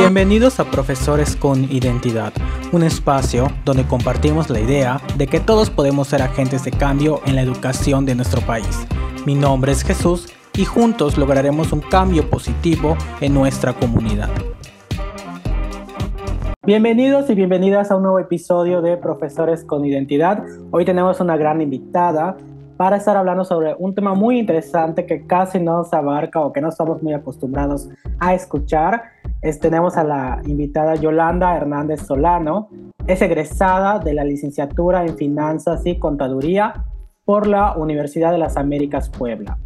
Bienvenidos a Profesores con Identidad, un espacio donde compartimos la idea de que todos podemos ser agentes de cambio en la educación de nuestro país. Mi nombre es Jesús y juntos lograremos un cambio positivo en nuestra comunidad. Bienvenidos y bienvenidas a un nuevo episodio de Profesores con Identidad. Hoy tenemos una gran invitada para estar hablando sobre un tema muy interesante que casi no se abarca o que no estamos muy acostumbrados a escuchar. Tenemos a la invitada Yolanda Hernández Solano. Es egresada de la licenciatura en Finanzas y Contaduría por la Universidad de las Américas Puebla.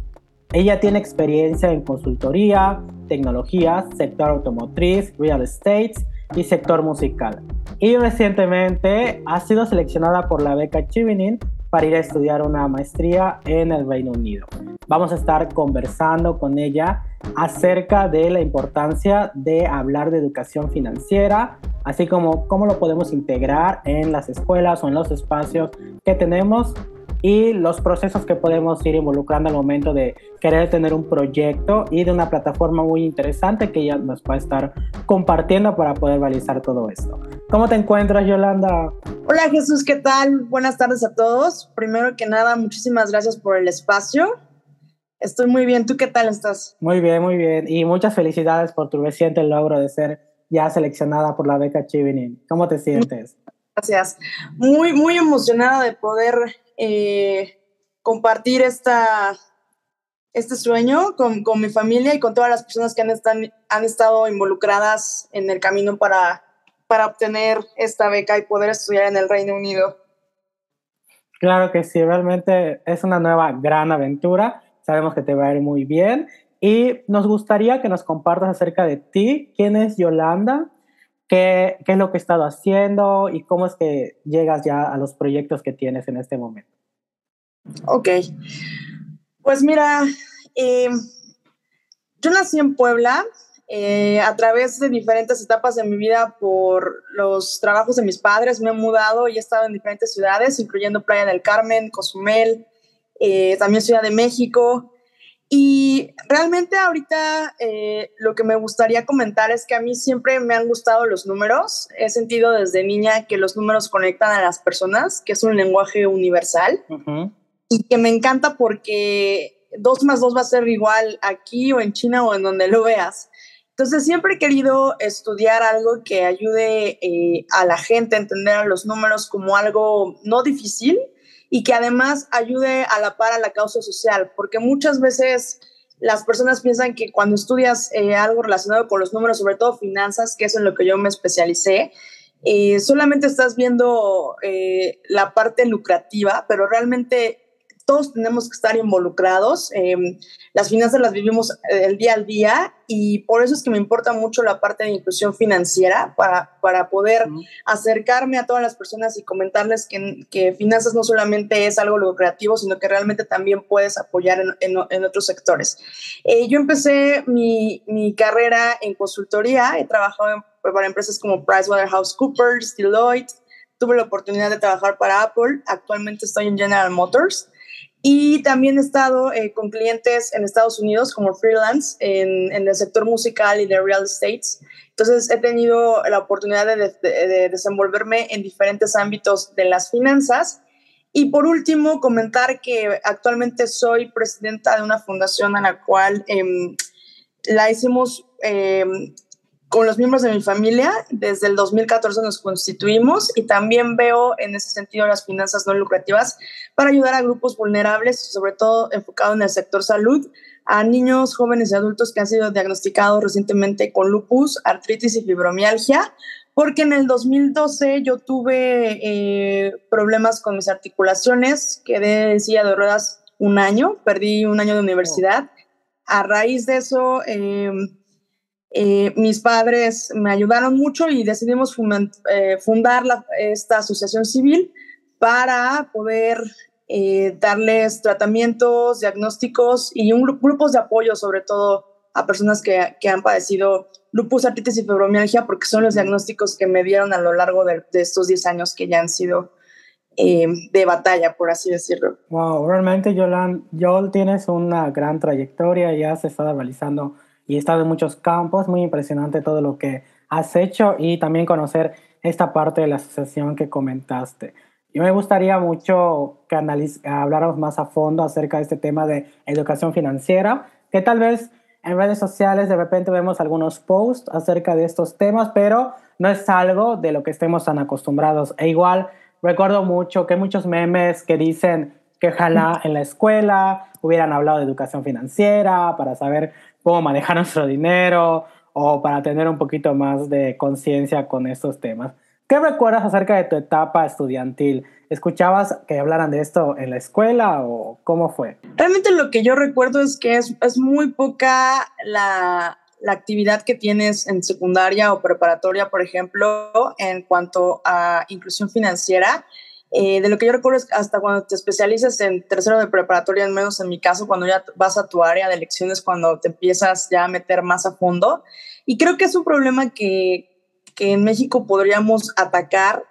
Ella tiene experiencia en consultoría, tecnologías, sector automotriz, real estate y sector musical. Y recientemente ha sido seleccionada por la beca Chevening para ir a estudiar una maestría en el Reino Unido. Vamos a estar conversando con ella acerca de la importancia de hablar de educación financiera, así como cómo lo podemos integrar en las escuelas o en los espacios que tenemos y los procesos que podemos ir involucrando al momento de querer tener un proyecto y de una plataforma muy interesante que ella nos va a estar compartiendo para poder realizar todo esto. ¿Cómo te encuentras, Yolanda? Hola Jesús, ¿qué tal? Buenas tardes a todos. Primero que nada, muchísimas gracias por el espacio. Estoy muy bien. ¿Tú qué tal estás? Muy bien, muy bien. Y muchas felicidades por tu reciente logro de ser ya seleccionada por la beca Chivinin. ¿Cómo te sientes? Gracias. Muy, muy emocionada de poder eh, compartir esta, este sueño con, con, mi familia y con todas las personas que han, están, han estado involucradas en el camino para, para obtener esta beca y poder estudiar en el Reino Unido. Claro que sí, realmente es una nueva gran aventura. Sabemos que te va a ir muy bien y nos gustaría que nos compartas acerca de ti. ¿Quién es Yolanda? ¿Qué, es lo que he estado haciendo y cómo es que llegas ya a los proyectos que tienes en este momento? Ok, pues mira, eh, yo nací en Puebla eh, a través de diferentes etapas de mi vida por los trabajos de mis padres. Me he mudado y he estado en diferentes ciudades, incluyendo Playa del Carmen, Cozumel, eh, también Ciudad de México. Y realmente ahorita eh, lo que me gustaría comentar es que a mí siempre me han gustado los números. He sentido desde niña que los números conectan a las personas, que es un lenguaje universal. Y que me encanta porque dos más dos va a ser igual aquí o en China o en donde lo veas. Entonces siempre he querido estudiar algo que ayude eh, a la gente a entender a los números como algo no difícil, y que además ayude a la par a la causa social, porque muchas veces las personas piensan que cuando estudias eh, algo relacionado con los números, sobre todo finanzas, que es en lo que yo me especialicé, eh, solamente estás viendo eh, la parte lucrativa, pero realmente todos tenemos que estar involucrados. Em, las finanzas las vivimos eh, el día al día y por eso es que me importa mucho la parte de inclusión financiera para, para poder acercarme a todas las personas y comentarles que, que, finanzas no solamente es algo lucrativo, sino que realmente también puedes apoyar en, en, otros sectores. Eh, yo empecé mi, mi, carrera en consultoría, he trabajado para empresas como PricewaterhouseCoopers, Deloitte, tuve la oportunidad de trabajar para Apple, actualmente estoy en General Motors y también he estado eh, con clientes en Estados Unidos como freelance en, en, el sector musical y de real estate. Entonces he tenido la oportunidad de, de, desenvolverme en diferentes ámbitos de las finanzas. Y por último, comentar que actualmente soy presidenta de una fundación a la cual eh, la hicimos eh, con los miembros de mi familia. Desde el 2014 nos constituimos y también veo en ese sentido las finanzas no lucrativas para ayudar a grupos vulnerables, sobre todo enfocado en el sector salud, a niños, jóvenes y adultos que han sido diagnosticados recientemente con lupus, artritis y fibromialgia, porque en el 2012 yo tuve eh, problemas con mis articulaciones, quedé en silla de ruedas un año, perdí un año de universidad. A raíz de eso, eh, eh, mis padres me ayudaron mucho y decidimos eh, fundar esta asociación civil para poder eh, darles tratamientos, diagnósticos y un, grupos de apoyo, sobre todo a personas que, que, han padecido lupus, artritis y fibromialgia, porque son los diagnósticos que me dieron a lo largo de, estos 10 años que ya han sido de batalla, por así decirlo. Wow, realmente, Yolanda, Yol, tienes una gran trayectoria, ya se está realizando y he estado en muchos campos, muy impresionante todo lo que has hecho y también conocer esta parte de la asociación que comentaste. Yo me gustaría mucho que habláramos más a fondo acerca de este tema de educación financiera, que tal vez en redes sociales de repente vemos algunos posts acerca de estos temas, pero no es algo de lo que estemos tan acostumbrados. E igual recuerdo mucho que muchos memes que dicen que ojalá en la escuela hubieran hablado de educación financiera para saber cómo manejar nuestro dinero o para tener un poquito más de conciencia con estos temas. ¿Qué recuerdas acerca de tu etapa estudiantil? ¿Escuchabas que hablaran de esto en la escuela o cómo fue? Realmente lo que yo recuerdo es que es, muy poca la, la actividad que tienes en secundaria o preparatoria, por ejemplo, en cuanto a inclusión financiera. Eh, de lo que yo recuerdo es hasta cuando te especializas en tercero de preparatoria, al menos en mi caso, cuando ya vas a tu área de elecciones, cuando te empiezas ya a meter más a fondo. Y creo que es un problema que, que en México podríamos atacar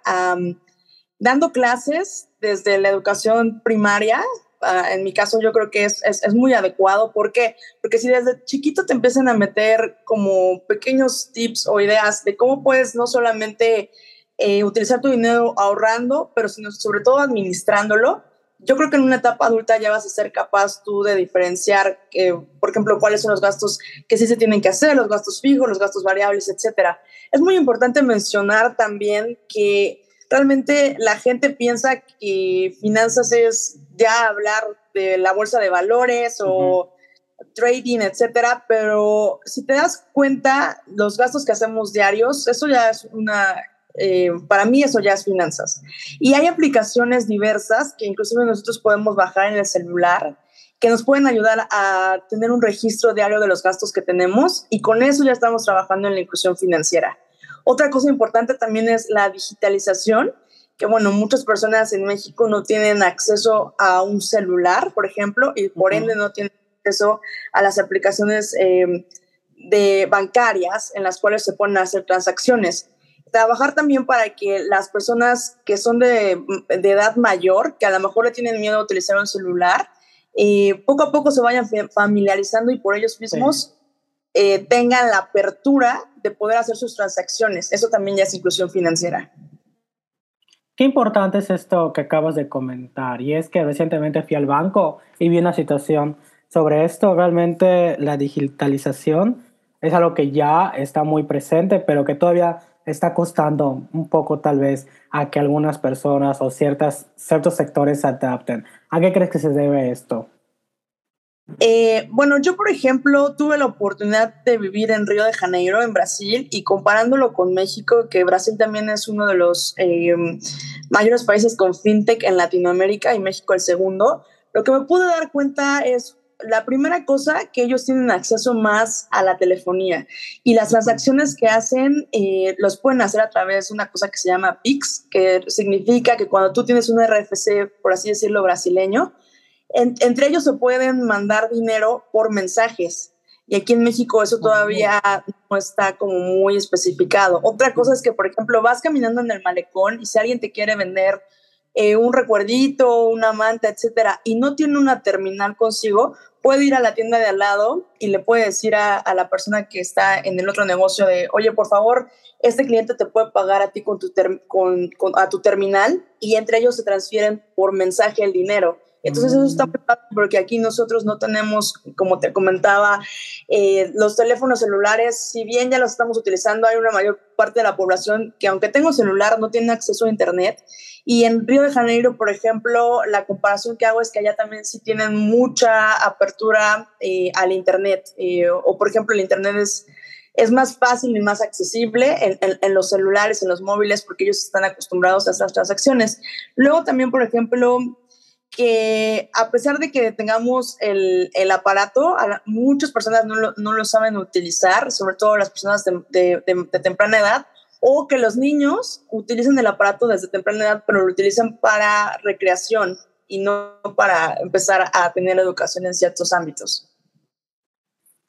dando clases desde la educación primaria. Uh, en mi caso yo creo que es, es, es, muy adecuado. ¿Por qué? Porque si desde chiquito te empiezan a meter como pequeños tips o ideas de cómo puedes no solamente eh, utilizar tu dinero ahorrando, pero sino sobre todo administrándolo. Yo creo que en una etapa adulta ya vas a ser capaz tú de diferenciar, eh, por ejemplo, cuáles son los gastos que sí se tienen que hacer, los gastos fijos, los gastos variables, etcétera. Es muy importante mencionar también que realmente la gente piensa que finanzas es ya hablar de la bolsa de valores o trading, etcétera, pero si te das cuenta, los gastos que hacemos diarios, eso ya es una eh, para mí eso ya es finanzas. Y hay aplicaciones diversas que inclusive nosotros podemos bajar en el celular que nos pueden ayudar a tener un registro diario de los gastos que tenemos y con eso ya estamos trabajando en la inclusión financiera. Otra cosa importante también es la digitalización, que bueno, muchas personas en México no tienen acceso a un celular, por ejemplo, y por ende no tienen acceso a las aplicaciones eh, de bancarias en las cuales se pueden hacer transacciones trabajar también para que las personas que son de, edad mayor, que a lo mejor le tienen miedo a utilizar un celular, eh, poco a poco se vayan familiarizando y por ellos mismos eh, tengan la apertura de poder hacer sus transacciones. Eso también ya es inclusión financiera. Qué importante es esto que acabas de comentar y es que recientemente fui al banco y vi una situación sobre esto. Realmente la digitalización es algo que ya está muy presente, pero que todavía está costando un poco tal vez a que algunas personas o ciertas, ciertos sectores se adapten. ¿A qué crees que se debe esto? Eh, bueno, yo por ejemplo tuve la oportunidad de vivir en Río de Janeiro, en Brasil, y comparándolo con México, que Brasil también es uno de los eh, mayores países con fintech en Latinoamérica y México el segundo, lo que me pude dar cuenta es la primera cosa, que ellos tienen acceso más a la telefonía y las transacciones que hacen eh, los pueden hacer a través de una cosa que se llama PIX, que significa que cuando tú tienes un RFC, por así decirlo, brasileño, entre ellos se pueden mandar dinero por mensajes. Y aquí en México eso todavía no está como muy especificado. Otra cosa es que, por ejemplo, vas caminando en el malecón y si alguien te quiere vender eh, un recuerdito, una manta, etcétera, y no tiene una terminal consigo, puede ir a la tienda de al lado y le puede decir a, la persona que está en el otro negocio de, oye, por favor, este cliente te puede pagar a ti con tu, con, a tu terminal y entre ellos se transfieren por mensaje el dinero. Entonces eso está porque aquí nosotros no tenemos, como te comentaba, eh, los teléfonos celulares, si bien ya los estamos utilizando, hay una mayor parte de la población que aunque tengo celular no tiene acceso a Internet. Y en Río de Janeiro, por ejemplo, la comparación que hago es que allá también sí tienen mucha apertura eh, al Internet. Eh, o por ejemplo, el Internet es es más fácil y más accesible en, en, los celulares, en los móviles, porque ellos están acostumbrados a esas transacciones. Luego también, por ejemplo, que a pesar de que tengamos el, el aparato, muchas personas no lo, no lo, saben utilizar, sobre todo las personas de, de, de, temprana edad, o que los niños utilicen el aparato desde temprana edad, pero lo utilizan para recreación y no para empezar a tener educación en ciertos ámbitos.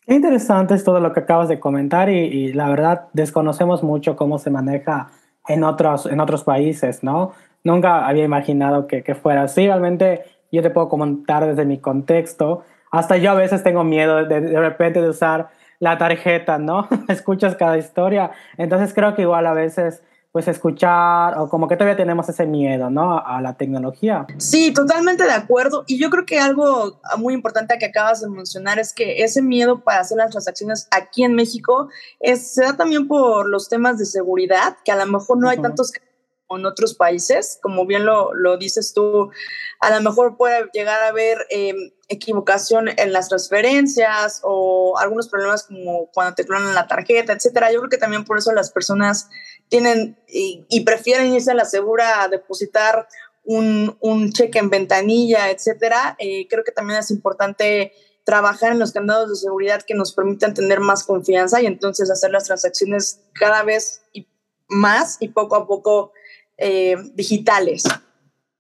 Qué interesante es todo lo que acabas de comentar y, y la verdad desconocemos mucho cómo se maneja en otros, en otros países, ¿no? Nunca había imaginado que, que, fuera así. Realmente yo te puedo comentar desde mi contexto. Hasta yo a veces tengo miedo de, de repente de usar la tarjeta, ¿no? Escuchas cada historia. Entonces creo que igual a veces pues escuchar o como que todavía tenemos ese miedo, ¿no? A, la tecnología. Sí, totalmente de acuerdo. Y yo creo que algo muy importante que acabas de mencionar es que ese miedo para hacer las transacciones aquí en México es, se da también por los temas de seguridad, que a lo mejor no hay tantos en otros países, como bien lo, lo, dices tú, a lo mejor puede llegar a haber em, equivocación en las transferencias o algunos problemas como cuando te clonan la tarjeta, etcétera. Yo creo que también por eso las personas tienen y, prefieren irse a la segura a depositar un, un cheque en ventanilla, etcétera. Eh, creo que también es importante trabajar en los candados de seguridad que nos permitan tener más confianza y entonces hacer las transacciones cada vez más y poco a poco eh, digitales.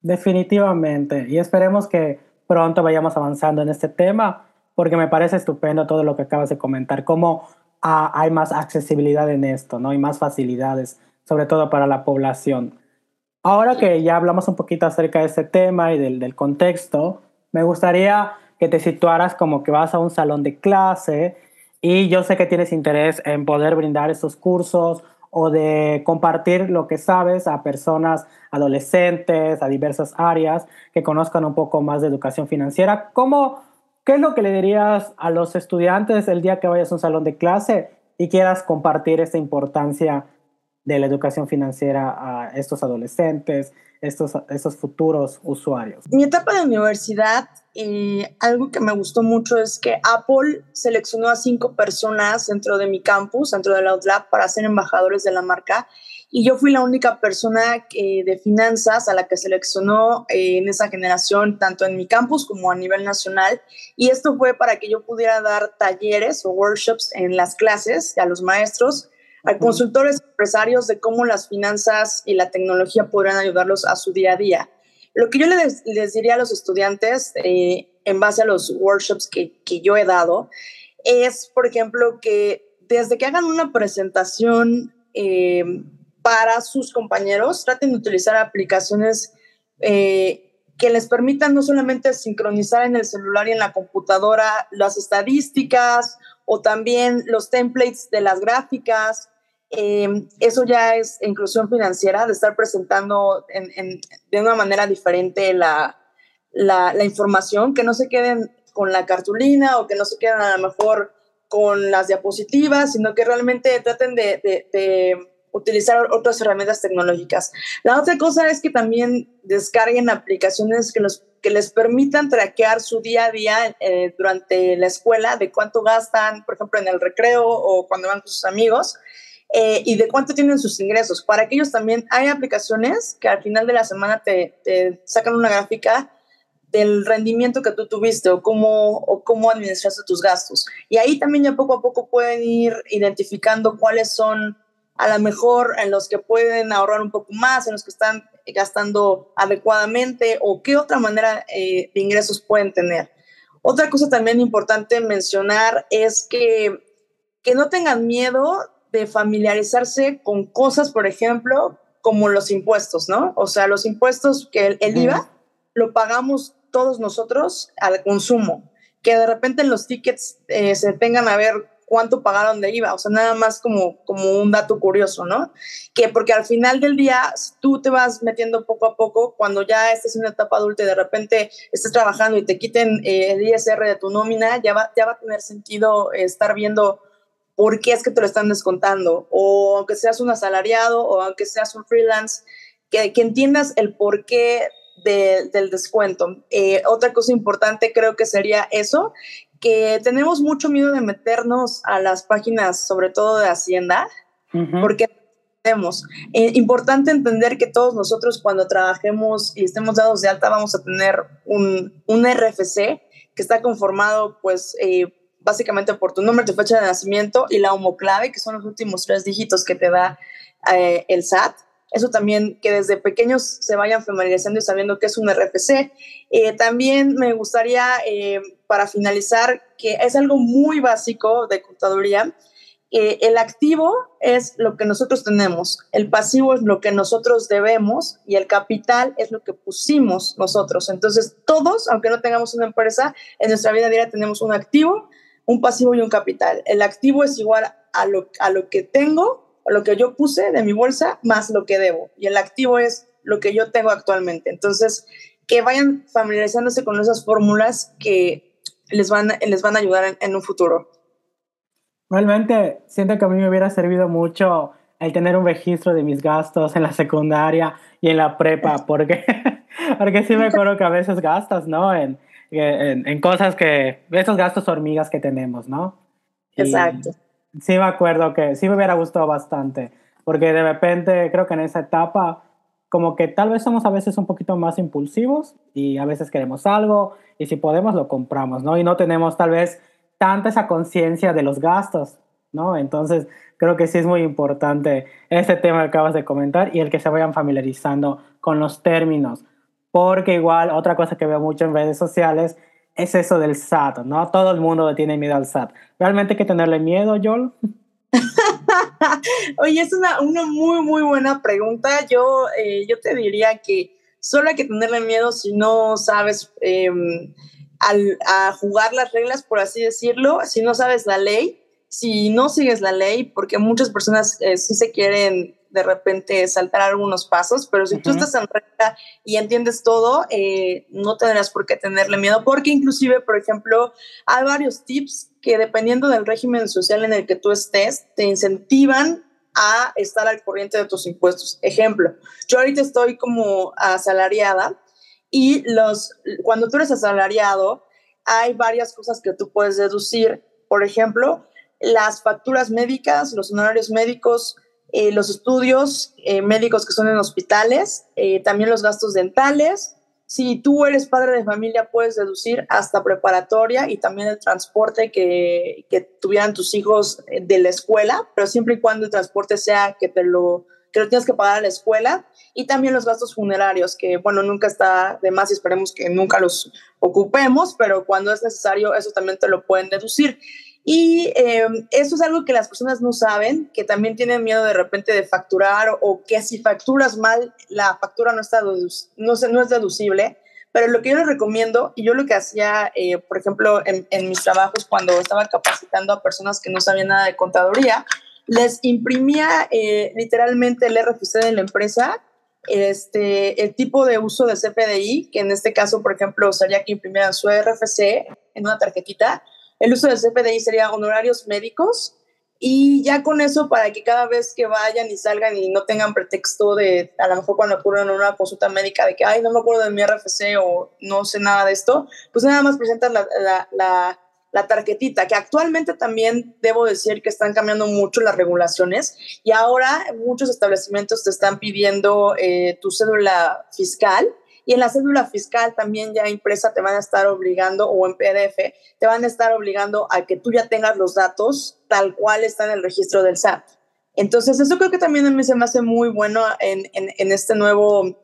Definitivamente. Y esperemos que pronto vayamos avanzando en este tema, porque me parece estupendo todo lo que acabas de comentar, cómo ah, hay más accesibilidad en esto, ¿no? Y más facilidades, sobre todo para la población. Ahora que ya hablamos un poquito acerca de este tema y del, contexto, me gustaría que te situaras como que vas a un salón de clase y yo sé que tienes interés en poder brindar estos cursos o de compartir lo que sabes a personas adolescentes, a diversas áreas que conozcan un poco más de educación financiera. ¿Cómo, ¿Qué es lo que le dirías a los estudiantes el día que vayas a un salón de clase y quieras compartir esta importancia de la educación financiera a estos adolescentes, estos, estos futuros usuarios? Mi etapa de universidad, eh, algo que me gustó mucho es que Apple seleccionó a cinco personas dentro de mi campus, dentro del Outlab, para ser embajadores de la marca. Y yo fui la única persona de finanzas a la que seleccionó eh, en esa generación, tanto en mi campus como a nivel nacional. Y esto fue para que yo pudiera dar talleres o workshops en las clases a los maestros a consultores empresarios de cómo las finanzas y la tecnología podrán ayudarlos a su día a día. Lo que yo les, les diría a los estudiantes eh, en base a los workshops que, que yo he dado es, por ejemplo, que desde que hagan una presentación eh, para sus compañeros, traten de utilizar aplicaciones eh, que les permitan no solamente sincronizar en el celular y en la computadora las estadísticas o también los templates de las gráficas Em, eso ya es inclusión financiera, de estar presentando de una manera diferente la, la, información, que no se queden con la cartulina o que no se queden a lo mejor con las diapositivas, sino que realmente traten de, de, utilizar otras herramientas tecnológicas. La otra cosa es que también descarguen aplicaciones que, los, que les permitan traquear su día a día eh, durante la escuela, de cuánto gastan, por ejemplo, en el recreo o cuando van con sus amigos eh, y de cuánto tienen sus ingresos. Para aquellos también hay aplicaciones que al final de la semana te, te sacan una gráfica del rendimiento que tú tuviste o cómo, o cómo administraste tus gastos. Y ahí también ya poco a poco pueden ir identificando cuáles son a lo mejor en los que pueden ahorrar un poco más, en los que están gastando adecuadamente o qué otra manera eh, de ingresos pueden tener. Otra cosa también importante mencionar es que, que no tengan miedo de familiarizarse con cosas, por ejemplo, como los impuestos, ¿no? O sea, los impuestos que el, IVA lo pagamos todos nosotros al consumo, que de repente en los tickets eh, se tengan a ver cuánto pagaron de IVA, o sea, nada más como, como un dato curioso, ¿no? Que porque al final del día tú te vas metiendo poco a poco, cuando ya estás en una etapa adulta y de repente estés trabajando y te quiten eh, el ISR de tu nómina, ya va, ya va a tener sentido estar viendo por qué es que te lo están descontando, o aunque seas un asalariado o aunque seas un freelance, que, que entiendas el porqué de, del descuento. Eh, otra cosa importante creo que sería eso, que tenemos mucho miedo de meternos a las páginas, sobre todo de Hacienda, porque tenemos. Eh, importante entender que todos nosotros cuando trabajemos y estemos dados de alta vamos a tener un, un RFC que está conformado pues eh, básicamente por tu nombre, tu fecha de nacimiento y la homoclave, que son los últimos tres dígitos que te da eh, el SAT. Eso también, que desde pequeños se vayan familiarizando y sabiendo que es un RFC. Eh, también me gustaría, eh, para finalizar, que es algo muy básico de contaduría. el activo es lo que nosotros tenemos, el pasivo es lo que nosotros debemos y el capital es lo que pusimos nosotros. Entonces, todos, aunque no tengamos una empresa, en nuestra vida diaria tenemos un activo, un pasivo y un capital. El activo es igual a lo, a lo que tengo, a lo que yo puse de mi bolsa, más lo que debo. Y el activo es lo que yo tengo actualmente. Entonces, que vayan familiarizándose con esas fórmulas que les van, les van a ayudar en, un futuro. Realmente siento que a mí me hubiera servido mucho el tener un registro de mis gastos en la secundaria y en la prepa, porque, porque sí me acuerdo que a veces gastas, ¿no? En, en, cosas que, esos gastos hormigas que tenemos, ¿no? Exacto. Sí me acuerdo que sí me hubiera gustado bastante, porque de repente creo que en esa etapa como que tal vez somos a veces un poquito más impulsivos y a veces queremos algo y si podemos lo compramos, ¿no? Y no tenemos tal vez tanta esa conciencia de los gastos, ¿no? Entonces creo que sí es muy importante este tema que acabas de comentar y el que se vayan familiarizando con los términos, porque igual otra cosa que veo mucho en redes sociales es eso del SAT, ¿no? Todo el mundo tiene miedo al SAT. ¿Realmente hay que tenerle miedo, Joel? Oye, es una, una, muy, muy buena pregunta. Yo, eh, yo te diría que solo hay que tenerle miedo si no sabes em, al, a jugar las reglas, por así decirlo, si no sabes la ley, si no sigues la ley, porque muchas personas eh, sí se quieren de repente saltar algunos pasos, pero si tú estás en recta y entiendes todo, eh, no tendrás por qué tenerle miedo, porque inclusive, por ejemplo, hay varios tips que dependiendo del régimen social en el que tú estés, te incentivan a estar al corriente de tus impuestos. Ejemplo, yo ahorita estoy como asalariada y los, cuando tú eres asalariado, hay varias cosas que tú puedes deducir. Por ejemplo, las facturas médicas, los honorarios médicos, eh, los estudios eh, médicos que son en hospitales, eh, también los gastos dentales. Si tú eres padre de familia, puedes deducir hasta preparatoria y también el transporte que, que tuvieran tus hijos de la escuela, pero siempre y cuando el transporte sea que te lo que lo tienes que pagar a la escuela, y también los gastos funerarios, que bueno, nunca está de más y esperemos que nunca los ocupemos, pero cuando es necesario, eso también te lo pueden deducir. Y em, eso es algo que las personas no saben, que también tienen miedo de repente de facturar o que si facturas mal, la factura no, está no, no es deducible. Pero lo que yo les recomiendo, y yo lo que hacía, eh, por ejemplo, en, en, mis trabajos cuando estaba capacitando a personas que no sabían nada de contaduría, les imprimía eh, literalmente el RFC de la empresa, este, el tipo de uso de CPDI, que en este caso, por ejemplo, sería que imprimieran su RFC en una tarjetita, el uso del CPDI sería honorarios médicos y ya con eso para que cada vez que vayan y salgan y no tengan pretexto de, a lo mejor cuando ocurren una consulta médica de que, ay, no me acuerdo de mi RFC o no sé nada de esto, pues nada más presentan la, la, tarjetita, que actualmente también debo decir que están cambiando mucho las regulaciones y ahora muchos establecimientos te están pidiendo eh, tu cédula fiscal y en la cédula fiscal también ya impresa te van a estar obligando, o en PDF, te van a estar obligando a que tú ya tengas los datos tal cual está en el registro del SAT. Entonces, eso creo que también a mí se me hace muy bueno en, en, este nuevo...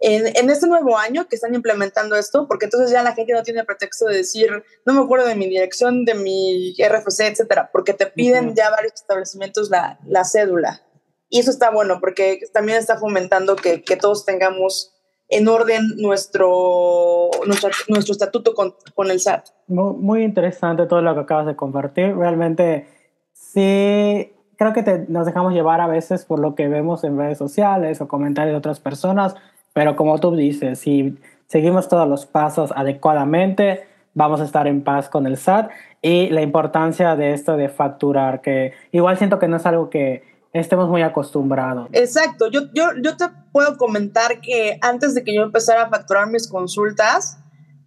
En, en, este nuevo año que están implementando esto, porque entonces ya la gente no tiene pretexto de decir, no me acuerdo de mi dirección, de mi RFC, etcétera, porque te piden ya varios establecimientos la, la, cédula. Y eso está bueno, porque también está fomentando que, que todos tengamos en orden nuestro, nuestro, estatuto con, con, el SAT. Muy, interesante todo lo que acabas de compartir. Realmente sí, creo que nos dejamos llevar a veces por lo que vemos en redes sociales o comentarios de otras personas, pero como tú dices, si seguimos todos los pasos adecuadamente, vamos a estar en paz con el SAT y la importancia de esto de facturar, que igual siento que no es algo que estemos muy acostumbrados. Exacto, yo, yo, yo te puedo comentar que antes de que yo empezara a facturar mis consultas,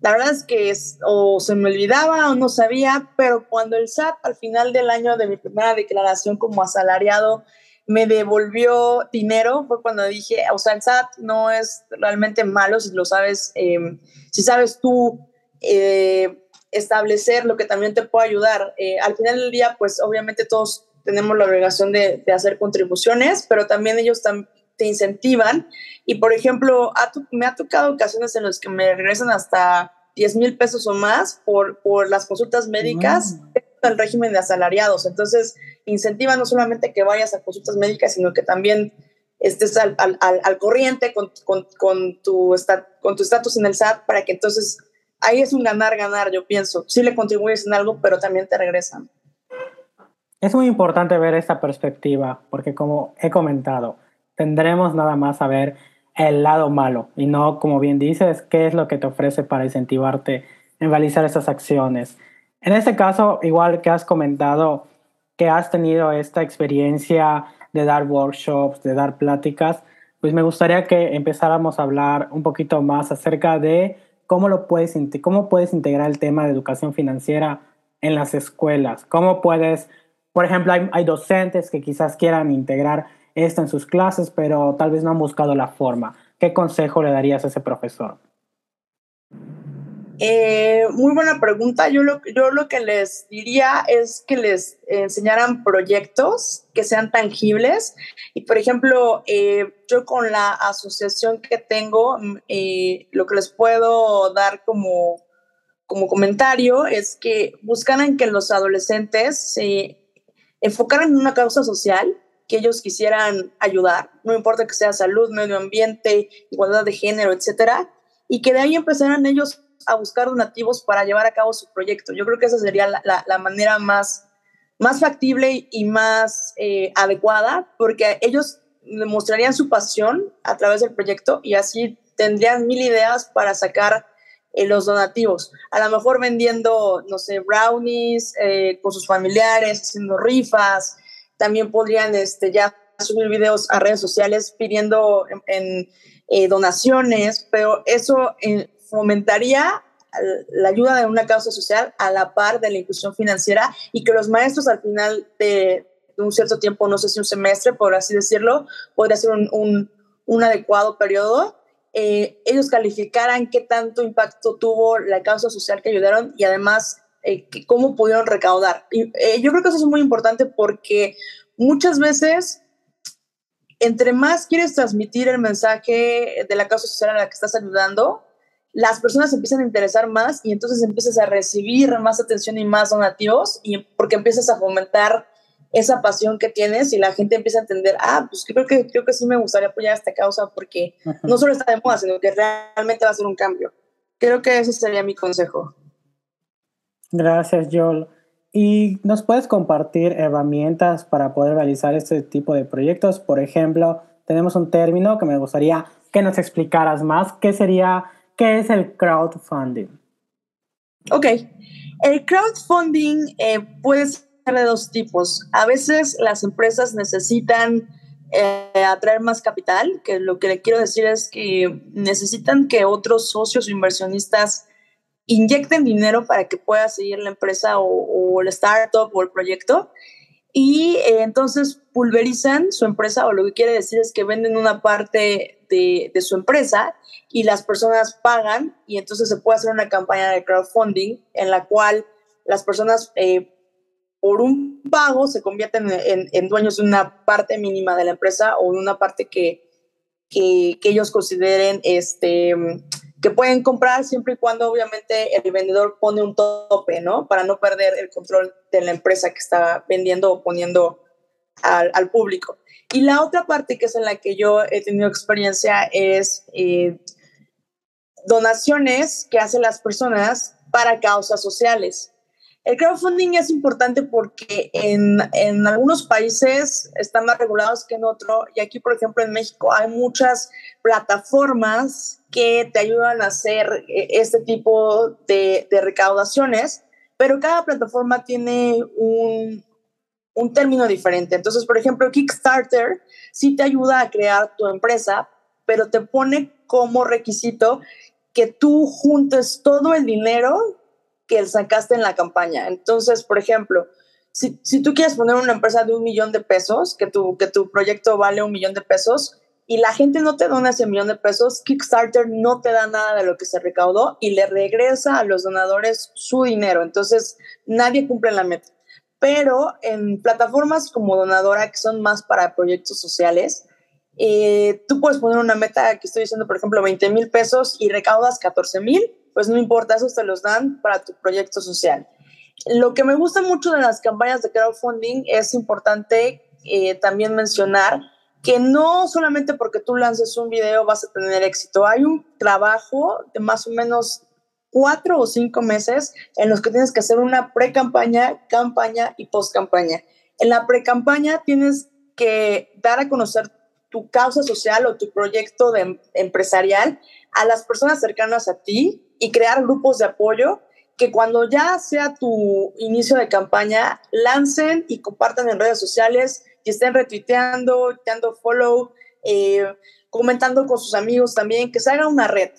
la verdad es que o se me olvidaba o no sabía, pero cuando el SAT al final del año de mi primera declaración como asalariado me devolvió dinero, fue cuando dije, o sea, el SAT no es realmente malo si lo sabes, em, si sabes tú eh, establecer lo que también te puede ayudar. Eh, al final del día, pues obviamente todos tenemos la obligación de, hacer contribuciones, pero también ellos te incentivan. Y, por ejemplo, me ha tocado ocasiones en las que me regresan hasta 10 mil pesos o más por, por las consultas médicas del régimen de asalariados. Entonces, incentiva no solamente que vayas a consultas médicas, sino que también estés al, al, al corriente con, con, con tu estatus en el SAT para que entonces ahí es un ganar-ganar, yo pienso. Sí le contribuyes en algo, pero también te regresan. Es muy importante ver esta perspectiva, porque como he comentado, tendremos nada más a ver el lado malo y no, como bien dices, qué es lo que te ofrece para incentivarte en realizar estas acciones. En este caso, igual que has comentado que has tenido esta experiencia de dar workshops, de dar pláticas, pues me gustaría que empezáramos a hablar un poquito más acerca de cómo lo puedes cómo puedes integrar el tema de educación financiera en las escuelas. Cómo puedes, por ejemplo, hay, hay docentes que quizás quieran integrar esto en sus clases, pero tal vez no han buscado la forma. ¿Qué consejo le darías a ese profesor? Eh, muy buena pregunta. Yo lo, yo lo que les diría es que les enseñaran proyectos que sean tangibles. Y por ejemplo, eh, yo con la asociación que tengo, mm, eh, lo que les puedo dar como, como comentario es que buscaran que los adolescentes se enfocaran en una causa social que ellos quisieran ayudar, no importa que sea salud, medio ambiente, igualdad de género, etcétera, y que de ahí empezaran ellos a buscar donativos para llevar a cabo su proyecto. Yo creo que esa sería la, manera más, más factible y más eh, adecuada, porque ellos demostrarían su pasión a través del proyecto y así tendrían mil ideas para sacar eh, los donativos. A lo mejor vendiendo, no sé, brownies eh, con sus familiares, haciendo rifas. También podrían este, ya subir videos a redes sociales pidiendo en, donaciones, pero eso fomentaría la ayuda de una causa social a la par de la inclusión financiera y que los maestros al final de, un cierto tiempo, no sé si un semestre, por así decirlo, podría ser un, un, adecuado periodo, eh, ellos calificaran qué tanto impacto tuvo la causa social que ayudaron y además eh, cómo pudieron recaudar. Eh, yo creo que eso es muy importante porque muchas veces, entre más quieres transmitir el mensaje de la causa social a la que estás ayudando, las personas empiezan a interesar más y entonces empiezas a recibir más atención y más donativos y porque empiezas a fomentar esa pasión que tienes y la gente empieza a entender, ah, pues creo que, creo que sí me gustaría apoyar esta causa porque no solo está de moda, sino que realmente va a ser un cambio. Creo que ese sería mi consejo. Gracias, Joel. ¿Y nos puedes compartir herramientas para poder realizar este tipo de proyectos? Por ejemplo, tenemos un término que me gustaría que nos explicaras más. ¿Qué sería ¿Qué es el crowdfunding? Ok, el crowdfunding eh, puede ser de dos tipos. A veces las empresas necesitan eh, atraer más capital, que lo que le quiero decir es que necesitan que otros socios o inversionistas inyecten dinero para que pueda seguir la empresa o, o el startup o el proyecto. Y eh, entonces pulverizan su empresa o lo que quiere decir es que venden una parte de, su empresa y las personas pagan y entonces se puede hacer una campaña de crowdfunding en la cual las personas eh, por un pago se convierten en, dueños de una parte mínima de la empresa o de una parte que, que, ellos consideren este, que pueden comprar siempre y cuando obviamente el vendedor pone un tope, ¿no? Para no perder el control de la empresa que está vendiendo o poniendo al, al público. Y la otra parte que es en la que yo he tenido experiencia es eh, donaciones que hacen las personas para causas sociales. El crowdfunding es importante porque en, en, algunos países están más regulados que en otros y aquí, por ejemplo, en México hay muchas plataformas que te ayudan a hacer eh, este tipo de, de recaudaciones, pero cada plataforma tiene un, un término diferente. Entonces, por ejemplo, Kickstarter sí te ayuda a crear tu empresa, pero te pone como requisito que tú juntes todo el dinero que sacaste en la campaña. Entonces, por ejemplo, si, tú quieres poner una empresa de un millón de pesos, que tu, que tu proyecto vale un millón de pesos, y la gente no te dona ese millón de pesos, Kickstarter no te da nada de lo que se recaudó y le regresa a los donadores su dinero. Entonces, nadie cumple la meta. Pero en plataformas como Donadora, que son más para proyectos sociales, eh, tú puedes poner una meta que estoy diciendo, por ejemplo, 20 mil pesos y recaudas 14 mil pues no importa, esos te los dan para tu proyecto social. Lo que me gusta mucho de las campañas de crowdfunding es importante eh, también mencionar que no solamente porque tú lances un video vas a tener éxito, hay un trabajo de más o menos cuatro o cinco meses en los que tienes que hacer una pre-campaña, campaña y post-campaña. En la pre-campaña tienes que dar a conocer tu causa social o tu proyecto de, empresarial a las personas cercanas a ti y crear grupos de apoyo que cuando ya sea tu inicio de campaña, lancen y compartan en redes sociales y estén retuiteando, dando follow, eh, comentando con sus amigos también, que se haga una red.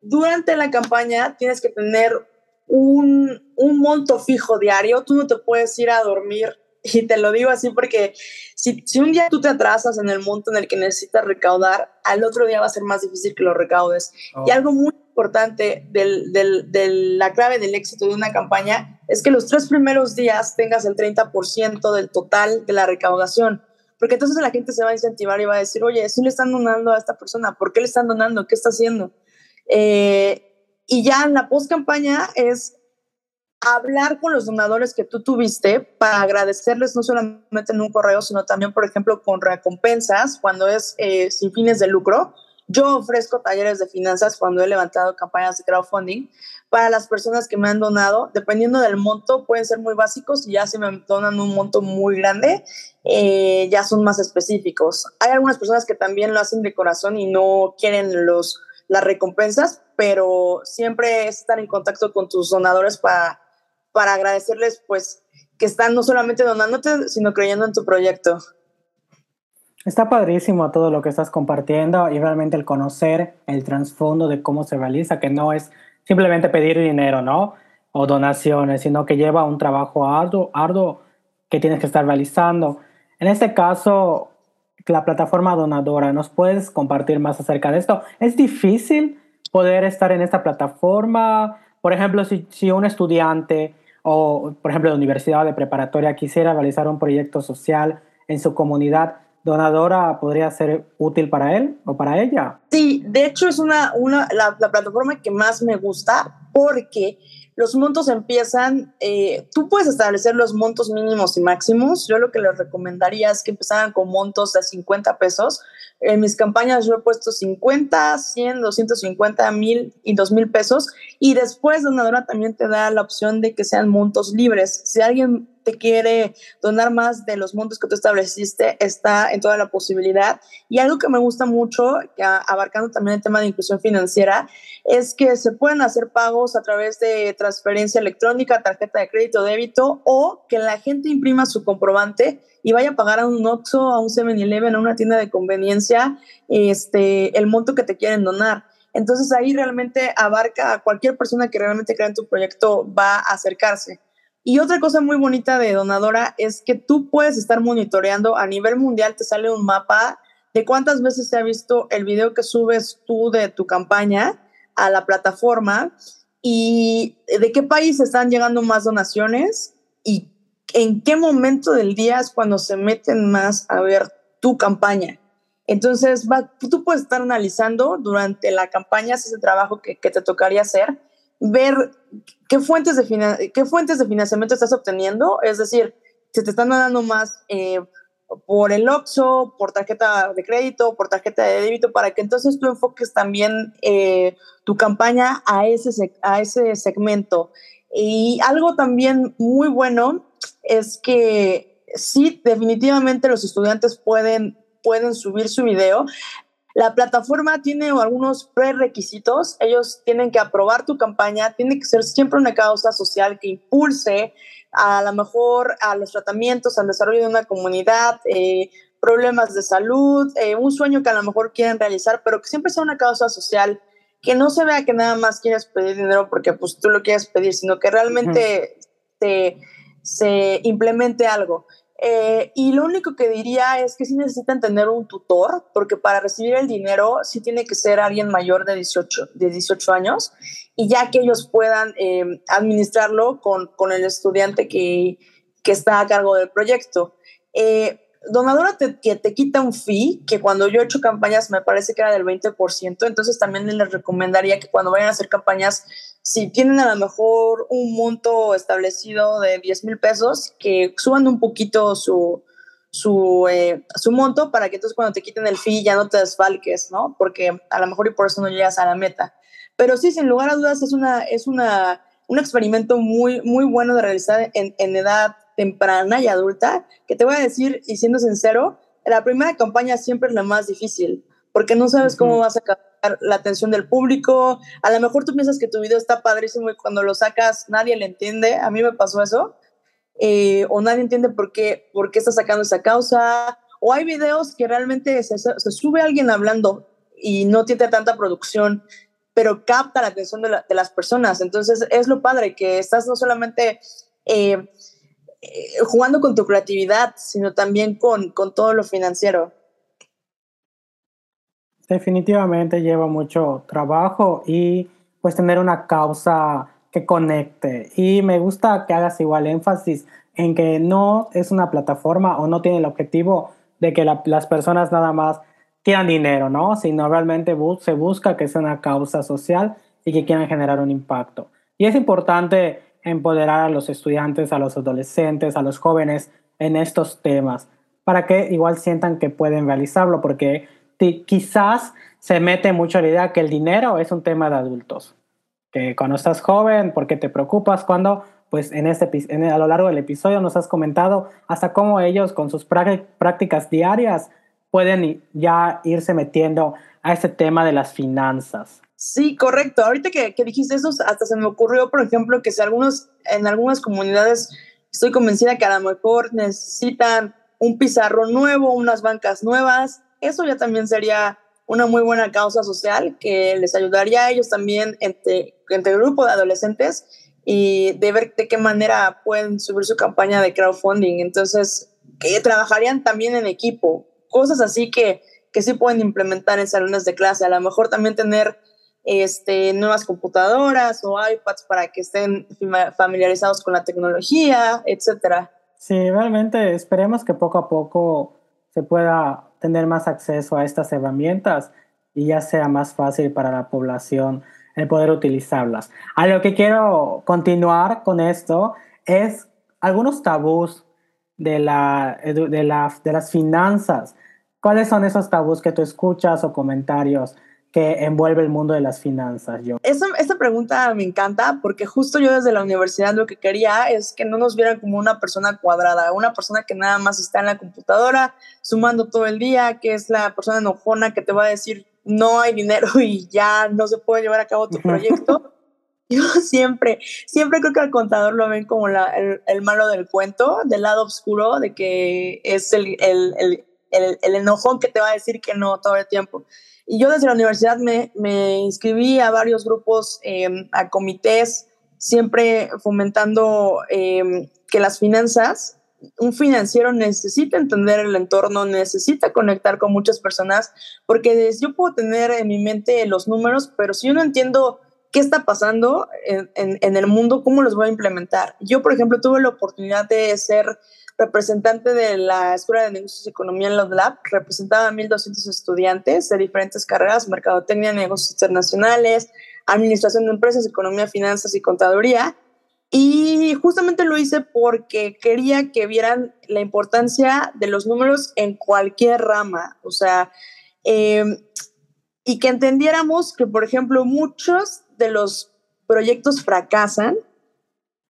Durante la campaña tienes que tener un, un monto fijo diario, tú no te puedes ir a dormir y te lo digo así porque si, si, un día tú te atrasas en el monto en el que necesitas recaudar, al otro día va a ser más difícil que lo recaudes. Y oh. algo muy importante de la clave del éxito de una campaña es que los tres primeros días tengas el 30% del total de la recaudación. Porque entonces la gente se va a incentivar y va a decir, oye, si le están donando a esta persona, ¿por qué le están donando? ¿Qué está haciendo? Eh, y ya en la post campaña es hablar con los donadores que tú tuviste para agradecerles no solamente en un correo, sino también, por ejemplo, con recompensas cuando es eh, sin fines de lucro. Yo ofrezco talleres de finanzas cuando he levantado campañas de crowdfunding para las personas que me han donado. Dependiendo del monto, pueden ser muy básicos y ya si me donan un monto muy grande, eh, ya son más específicos. Hay algunas personas que también lo hacen de corazón y no quieren los, las recompensas, pero siempre es estar en contacto con tus donadores para para agradecerles pues que están no solamente donándote, sino creyendo en tu proyecto. Está padrísimo todo lo que estás compartiendo y realmente el conocer el trasfondo de cómo se realiza, que no es simplemente pedir dinero, ¿no? O donaciones, sino que lleva un trabajo arduo, arduo que tienes que estar realizando. En este caso, la plataforma donadora, ¿nos puedes compartir más acerca de esto? ¿Es difícil poder estar en esta plataforma? Por ejemplo, si, si un estudiante o, por ejemplo, la universidad de preparatoria quisiera realizar un proyecto social en su comunidad, donadora podría ser útil para él o para ella. Sí, de hecho es una, una la, la plataforma que más me gusta porque los montos empiezan, eh, tú puedes establecer los montos mínimos y máximos. Yo lo que les recomendaría es que empezaran con montos de 50 pesos. En mis campañas yo he puesto 50, 100, 250, 1000 y 2000 pesos. Y después Donadora también te da la opción de que sean montos libres. Si alguien quiere donar más de los montos que tú estableciste, está en toda la posibilidad. Y algo que me gusta mucho, abarcando también el tema de inclusión financiera, es que se pueden hacer pagos a través de transferencia electrónica, tarjeta de crédito, débito, o que la gente imprima su comprobante y vaya a pagar a un Oxxo, a un 7-Eleven, a una tienda de conveniencia, este, el monto que te quieren donar. Entonces ahí realmente abarca a cualquier persona que realmente crea en tu proyecto va a acercarse. Y otra cosa muy bonita de Donadora es que tú puedes estar monitoreando a nivel mundial, te sale un mapa de cuántas veces se ha visto el video que subes tú de tu campaña a la plataforma y de qué país están llegando más donaciones y en qué momento del día es cuando se meten más a ver tu campaña. Entonces, tú puedes estar analizando durante la campaña ese trabajo que, que te tocaría hacer ver qué fuentes de, qué fuentes de financiamiento estás obteniendo, es decir, si te están dando más eh, por el OXO, por tarjeta de crédito, por tarjeta de débito, para que entonces tú enfoques también eh, tu campaña a ese, a ese segmento. Y algo también muy bueno es que sí, definitivamente los estudiantes pueden, pueden subir su video, la plataforma tiene algunos prerequisitos. Ellos tienen que aprobar tu campaña, tiene que ser siempre una causa social que impulse a lo mejor a los tratamientos, al desarrollo de una comunidad, eh, problemas de salud, eh, un sueño que a lo mejor quieren realizar, pero que siempre sea una causa social, que no se vea que nada más quieres pedir dinero porque pues tú lo quieres pedir, sino que realmente se, se implemente algo. Eh, y lo único que diría es que sí necesitan tener un tutor, porque para recibir el dinero sí tiene que ser alguien mayor de 18, de 18 años, y ya que ellos puedan eh, administrarlo con, con, el estudiante que, que, está a cargo del proyecto. Eh, Donadora te, que te quita un fee, que cuando yo he hecho campañas me parece que era del 20%, entonces también les recomendaría que cuando vayan a hacer campañas si tienen a lo mejor un monto establecido de 10 mil pesos, que suban un poquito su, su, eh, su monto para que entonces cuando te quiten el fee ya no te desfalques, ¿no? Porque a lo mejor y por eso no llegas a la meta. Pero sí, sin lugar a dudas, es, una, es una, un experimento muy, muy bueno de realizar en, en edad temprana y adulta, que te voy a decir, y siendo sincero, la primera campaña siempre es la más difícil, porque no sabes cómo vas a captar la atención del público. A lo mejor tú piensas que tu video está padrísimo y cuando lo sacas nadie le entiende. A mí me pasó eso. Eh, o nadie entiende por qué, por qué está sacando esa causa. O hay videos que realmente se, sube alguien hablando y no tiene tanta producción, pero capta la atención de, de las personas. Entonces es lo padre que estás no solamente... Eh, eh, jugando con tu creatividad, sino también con, con todo lo financiero. Definitivamente lleva mucho trabajo y pues tener una causa que conecte. Y me gusta que hagas igual énfasis en que no es una plataforma o no tiene el objetivo de que la, las personas nada más quieran dinero, ¿no? Sino realmente se busca que sea una causa social y que quieran generar un impacto. Y es importante empoderar a los estudiantes, a los adolescentes, a los jóvenes en estos temas, para que igual sientan que pueden realizarlo, porque quizás se mete mucho la idea que el dinero es un tema de adultos, que cuando estás joven, ¿por qué te preocupas? Cuando, pues en este, a lo largo del episodio nos has comentado hasta cómo ellos con sus prácticas diarias pueden ya irse metiendo a este tema de las finanzas. Sí, correcto. Ahorita que, dijiste eso, hasta se me ocurrió, por ejemplo, que si algunos, en algunas comunidades estoy convencida que a lo mejor necesitan un pizarro nuevo, unas bancas nuevas, eso ya también sería una muy buena causa social que les ayudaría a ellos también entre, grupo de adolescentes y de ver de qué manera pueden subir su campaña de crowdfunding. Entonces, que trabajarían también en equipo, cosas así que, que sí pueden implementar en salones de clase. A lo mejor también tener este, nuevas computadoras o iPads para que estén familiarizados con la tecnología, etcétera. Sí, realmente esperemos que poco a poco se pueda tener más acceso a estas herramientas y ya sea más fácil para la población el poder utilizarlas. A lo que quiero continuar con esto es algunos tabús de, la, de, la, de las finanzas. ¿Cuáles son esos tabús que tú escuchas o comentarios que envuelve el mundo de las finanzas? Yo. Esa, esta pregunta me encanta porque justo yo desde la universidad lo que quería es que no nos vieran como una persona cuadrada, una persona que nada más está en la computadora sumando todo el día, que es la persona enojona que te va a decir no hay dinero y ya no se puede llevar a cabo tu proyecto. Yo siempre, siempre creo que al contador lo ven como la, el, el, malo del cuento, del lado oscuro, de que es el, el, el, el enojón que te va a decir que no todo el tiempo. Y yo desde la universidad me, me inscribí a varios grupos, em, a comités, siempre fomentando em, que las finanzas, un financiero necesita entender el entorno, necesita conectar con muchas personas, porque yo puedo tener en mi mente los números, pero si yo no entiendo qué está pasando en, en, en el mundo, ¿cómo los voy a implementar? Yo, por ejemplo, tuve la oportunidad de ser representante de la Escuela de Negocios y Economía en los Lab, representaba a 1.200 estudiantes de diferentes carreras, mercadotecnia, negocios internacionales, administración de empresas, economía, finanzas y contaduría. Y justamente lo hice porque quería que vieran la importancia de los números en cualquier rama, o sea, eh, y que entendiéramos que, por ejemplo, muchos de los proyectos fracasan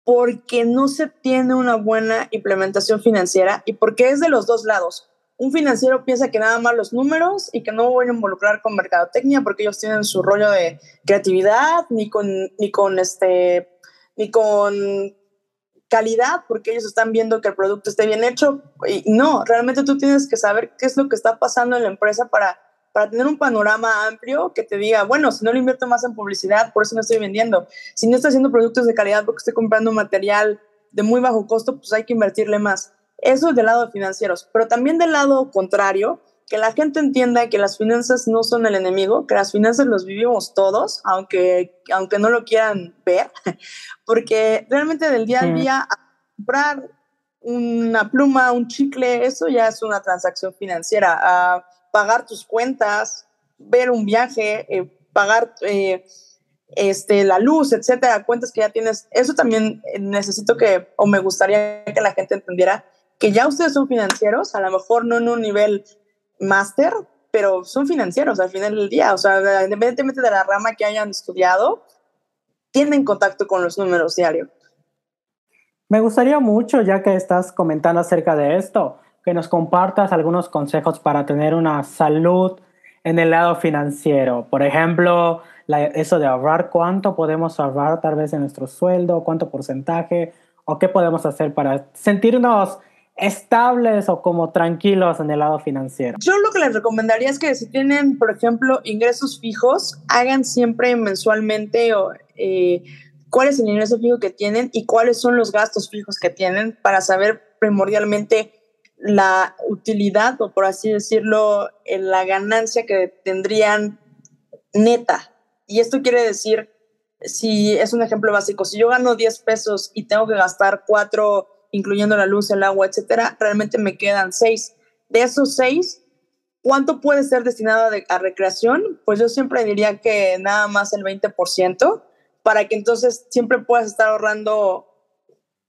porque no se tiene una buena implementación financiera y porque es de los dos lados. Un financiero piensa que nada más los números y que no voy a involucrar con mercadotecnia porque ellos tienen su rollo de creatividad ni con ni con este ni con calidad porque ellos están viendo que el producto esté bien hecho y no, realmente tú tienes que saber qué es lo que está pasando en la empresa para para tener un panorama amplio que te diga, bueno, si no lo invierto más en publicidad, por eso no estoy vendiendo. Si no estoy haciendo productos de calidad porque estoy comprando material de muy bajo costo, pues hay que invertirle más. Eso es del lado de financieros, pero también del lado contrario, que la gente entienda que las finanzas no son el enemigo, que las finanzas los vivimos todos, aunque, aunque no lo quieran ver, porque realmente del día a día comprar una pluma, un chicle, eso ya es una transacción financiera pagar tus cuentas, ver un viaje, eh, pagar eh, este, la luz, etcétera, cuentas que ya tienes. Eso también eh, necesito que, o me gustaría que la gente entendiera que ya ustedes son financieros, a lo mejor no en un nivel máster, pero son financieros al final del día. O sea, independientemente de la rama que hayan estudiado, tienen contacto con los números diario. Me gustaría mucho, ya que estás comentando acerca de esto, que nos compartas algunos consejos para tener una salud en el lado financiero. Por ejemplo, eso de ahorrar, cuánto podemos ahorrar tal vez en nuestro sueldo, cuánto porcentaje, o qué podemos hacer para sentirnos estables o como tranquilos en el lado financiero? Yo lo que les recomendaría es que si tienen, por ejemplo, ingresos fijos, hagan siempre mensualmente eh, cuál es el ingreso fijo que tienen y cuáles son los gastos fijos que tienen para saber primordialmente la utilidad o por así decirlo, la ganancia que tendrían neta. Y esto quiere decir, si es un ejemplo básico, si yo gano 10 pesos y tengo que gastar 4 incluyendo la luz, el agua, etcétera, realmente me quedan seis. De esos seis, ¿cuánto puede ser destinado a, recreación? Pues yo siempre diría que nada más el 20%, para que entonces siempre puedas estar ahorrando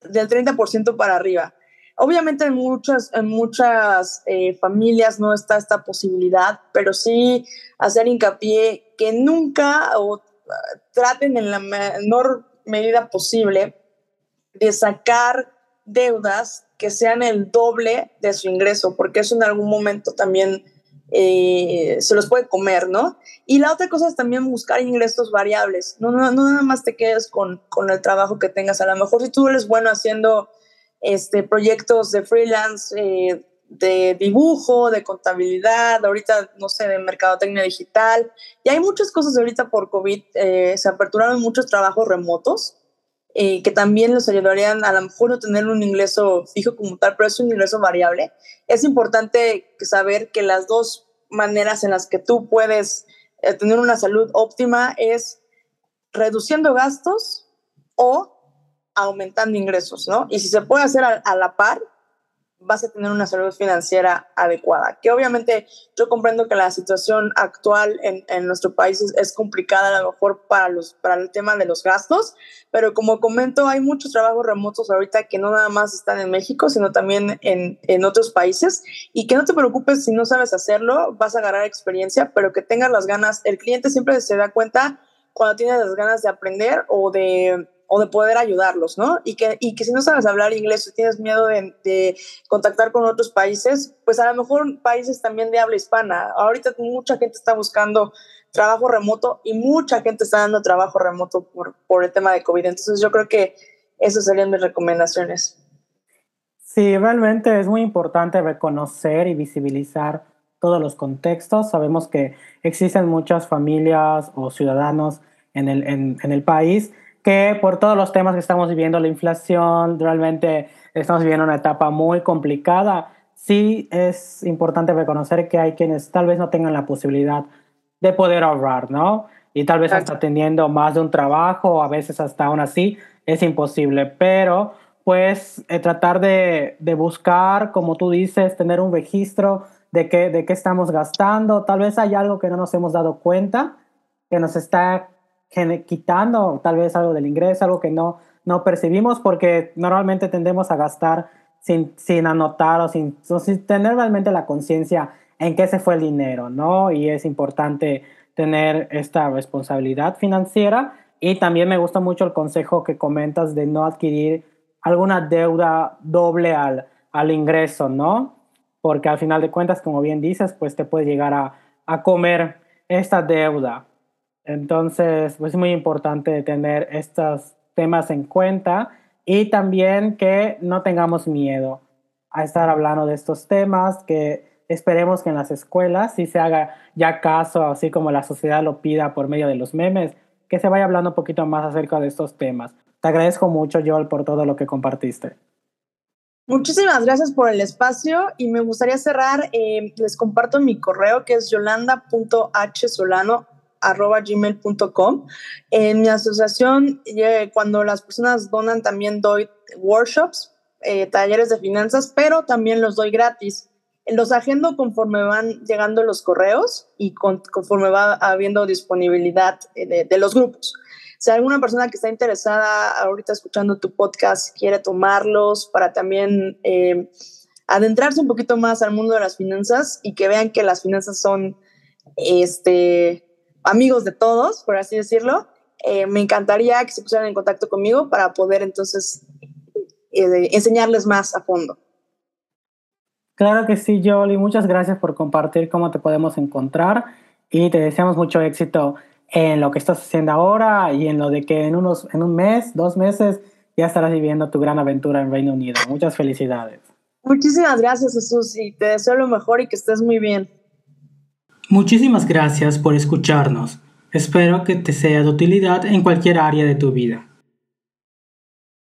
del 30% para arriba. Obviamente en muchas, en muchas eh, familias no está esta posibilidad, pero sí hacer hincapié que nunca o traten en la menor medida posible de sacar deudas que sean el doble de su ingreso, porque eso en algún momento también eh, se los puede comer, ¿no? Y la otra cosa es también buscar ingresos variables. No, no, no nada más te quedes con, con, el trabajo que tengas. A lo mejor si tú eres bueno haciendo este, proyectos de freelance, eh, de dibujo, de contabilidad, ahorita, no sé, de mercadotecnia digital. Y hay muchas cosas ahorita por COVID. Eh, se aperturaron muchos trabajos remotos eh, que también los ayudarían a lo mejor no tener un ingreso fijo como tal, pero es un ingreso variable. Es importante saber que las dos maneras en las que tú puedes tener una salud óptima es reduciendo gastos o aumentando ingresos, ¿no? Y si se puede hacer a la par, vas a tener una salud financiera adecuada. Que obviamente yo comprendo que la situación actual en, en nuestro país es, complicada a lo mejor para, los, para el tema de los gastos, pero como comento, hay muchos trabajos remotos ahorita que no nada más están en México, sino también en, en otros países y que no te preocupes si no sabes hacerlo, vas a ganar experiencia, pero que tengas las ganas. El cliente siempre se da cuenta cuando tiene las ganas de aprender o de o de poder ayudarlos, ¿no? Y que, y que si no sabes hablar inglés o tienes miedo de, de, contactar con otros países, pues a lo mejor países también de habla hispana. Ahorita mucha gente está buscando trabajo remoto y mucha gente está dando trabajo remoto por, por el tema de COVID. Entonces yo creo que esas serían mis recomendaciones. Sí, realmente es muy importante reconocer y visibilizar todos los contextos. Sabemos que existen muchas familias o ciudadanos en el, en, en el país que por todos los temas que estamos viviendo, la inflación, realmente estamos viviendo una etapa muy complicada. Sí es importante reconocer que hay quienes tal vez no tengan la posibilidad de poder ahorrar, ¿no? Y tal vez hasta teniendo más de un trabajo, a veces hasta aún así, es imposible. Pero pues eh, tratar de, de, buscar, como tú dices, tener un registro de qué, de qué estamos gastando. Tal vez hay algo que no nos hemos dado cuenta, que nos está quitando tal vez algo del ingreso, algo que no, no percibimos porque normalmente tendemos a gastar sin, sin anotar o sin, sin tener realmente la conciencia en qué se fue el dinero, ¿no? Y es importante tener esta responsabilidad financiera y también me gusta mucho el consejo que comentas de no adquirir alguna deuda doble al, al ingreso, ¿no? Porque al final de cuentas, como bien dices, pues te puede llegar a, a comer esta deuda. Entonces, pues es muy importante tener estos temas en cuenta y también que no tengamos miedo a estar hablando de estos temas, que esperemos que en las escuelas sí se haga ya caso, así como la sociedad lo pida por medio de los memes, que se vaya hablando un poquito más acerca de estos temas. Te agradezco mucho, Joel, por todo lo que compartiste. Muchísimas gracias por el espacio y me gustaría cerrar, eh, les comparto mi correo que es yolanda.hsolano arroba gmail.com. En mi asociación, cuando las personas donan, también doy workshops, eh, talleres de finanzas, pero también los doy gratis. Los agendo conforme van llegando los correos y conforme va habiendo disponibilidad de, de, los grupos. Si alguna persona que está interesada ahorita escuchando tu podcast quiere tomarlos para también... Eh, adentrarse un poquito más al mundo de las finanzas y que vean que las finanzas son este, amigos de todos, por así decirlo, eh, me encantaría que se pusieran en contacto conmigo para poder entonces eh, enseñarles más a fondo. Claro que sí, Jolie. Muchas gracias por compartir cómo te podemos encontrar y te deseamos mucho éxito en lo que estás haciendo ahora y en lo de que en, unos, en un mes, dos meses, ya estarás viviendo tu gran aventura en Reino Unido. Muchas felicidades. Muchísimas gracias, Jesús, y te deseo lo mejor y que estés muy bien. Muchísimas gracias por escucharnos. Espero que te sea de utilidad en cualquier área de tu vida.